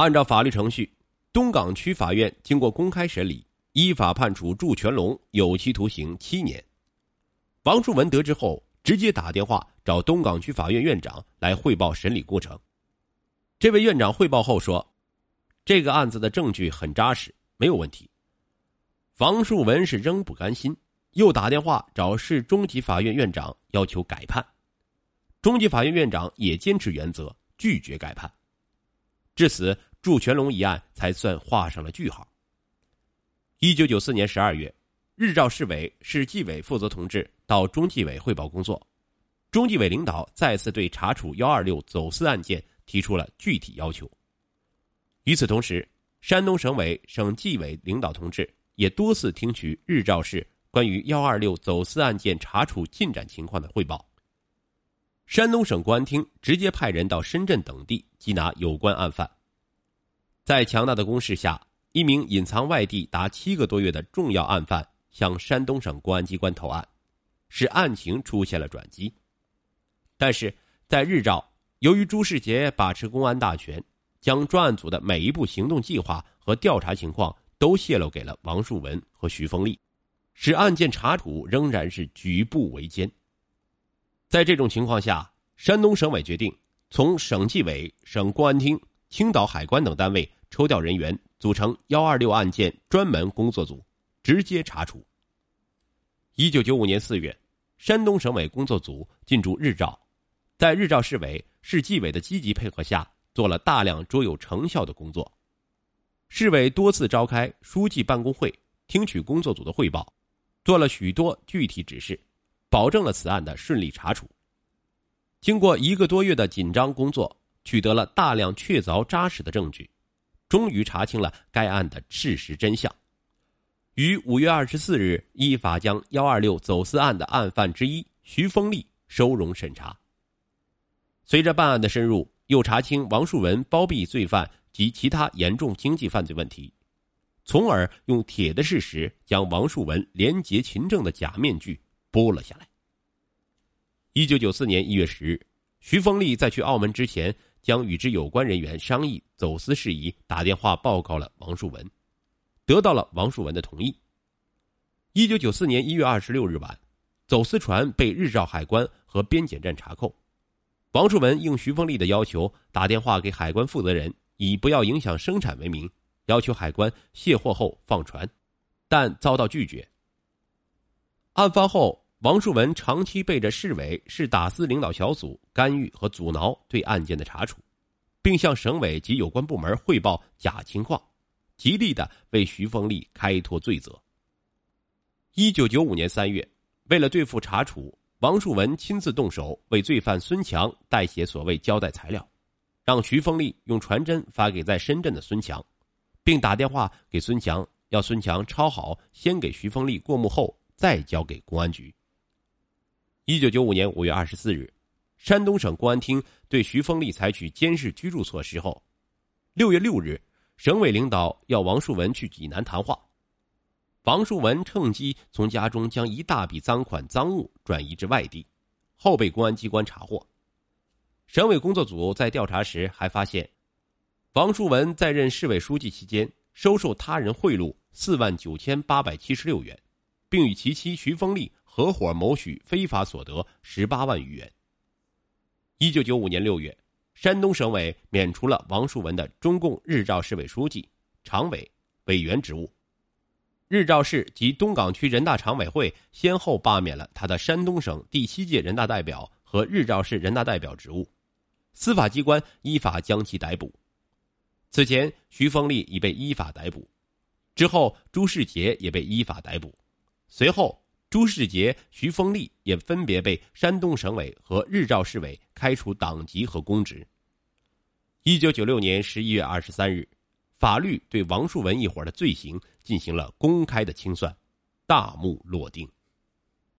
按照法律程序，东港区法院经过公开审理，依法判处祝全龙有期徒刑七年。王树文得知后，直接打电话找东港区法院院长来汇报审理过程。这位院长汇报后说：“这个案子的证据很扎实，没有问题。”王树文是仍不甘心，又打电话找市中级法院院长要求改判。中级法院院长也坚持原则，拒绝改判。至此，祝全龙一案才算画上了句号。一九九四年十二月，日照市委、市纪委负责同志到中纪委汇报工作，中纪委领导再次对查处幺二六走私案件提出了具体要求。与此同时，山东省委、省纪委领导同志。也多次听取日照市关于幺二六走私案件查处进展情况的汇报。山东省公安厅直接派人到深圳等地缉拿有关案犯。在强大的攻势下，一名隐藏外地达七个多月的重要案犯向山东省公安机关投案，使案情出现了转机。但是在日照，由于朱世杰把持公安大权，将专案组的每一步行动计划和调查情况。都泄露给了王树文和徐凤利，使案件查处仍然是举步维艰。在这种情况下，山东省委决定从省纪委、省公安厅、青岛海关等单位抽调人员，组成幺二六案件专门工作组，直接查处。一九九五年四月，山东省委工作组进驻日照，在日照市委、市纪委的积极配合下，做了大量卓有成效的工作。市委多次召开书记办公会，听取工作组的汇报，做了许多具体指示，保证了此案的顺利查处。经过一个多月的紧张工作，取得了大量确凿扎实的证据，终于查清了该案的事实真相。于五月二十四日，依法将幺二六走私案的案犯之一徐丰利收容审查。随着办案的深入，又查清王树文包庇罪犯。及其他严重经济犯罪问题，从而用铁的事实将王树文廉洁勤政的假面具剥了下来。一九九四年一月十日，徐凤利在去澳门之前，将与之有关人员商议走私事宜，打电话报告了王树文，得到了王树文的同意。一九九四年一月二十六日晚，走私船被日照海关和边检站查扣，王树文应徐凤利的要求，打电话给海关负责人。以不要影响生产为名，要求海关卸货后放船，但遭到拒绝。案发后，王树文长期背着市委市打私领导小组干预和阻挠对案件的查处，并向省委及有关部门汇报假情况，极力的为徐凤丽开脱罪责。一九九五年三月，为了对付查处，王树文亲自动手为罪犯孙强代写所谓交代材料。让徐凤利用传真发给在深圳的孙强，并打电话给孙强，要孙强抄好，先给徐凤丽过目后再交给公安局。一九九五年五月二十四日，山东省公安厅对徐凤利采取监视居住措施后，六月六日，省委领导要王树文去济南谈话，王树文趁机从家中将一大笔赃款赃物转移至外地，后被公安机关查获。省委工作组在调查时还发现，王树文在任市委书记期间收受他人贿赂四万九千八百七十六元，并与其妻徐凤利合伙谋取非法所得十八万余元。一九九五年六月，山东省委免除了王树文的中共日照市委书记、常委、委员职务，日照市及东港区人大常委会先后罢免了他的山东省第七届人大代表和日照市人大代表职务。司法机关依法将其逮捕。此前，徐凤利已被依法逮捕，之后朱世杰也被依法逮捕。随后，朱世杰、徐风利也分别被山东省委和日照市委开除党籍和公职。一九九六年十一月二十三日，法律对王树文一伙的罪行进行了公开的清算，大幕落定。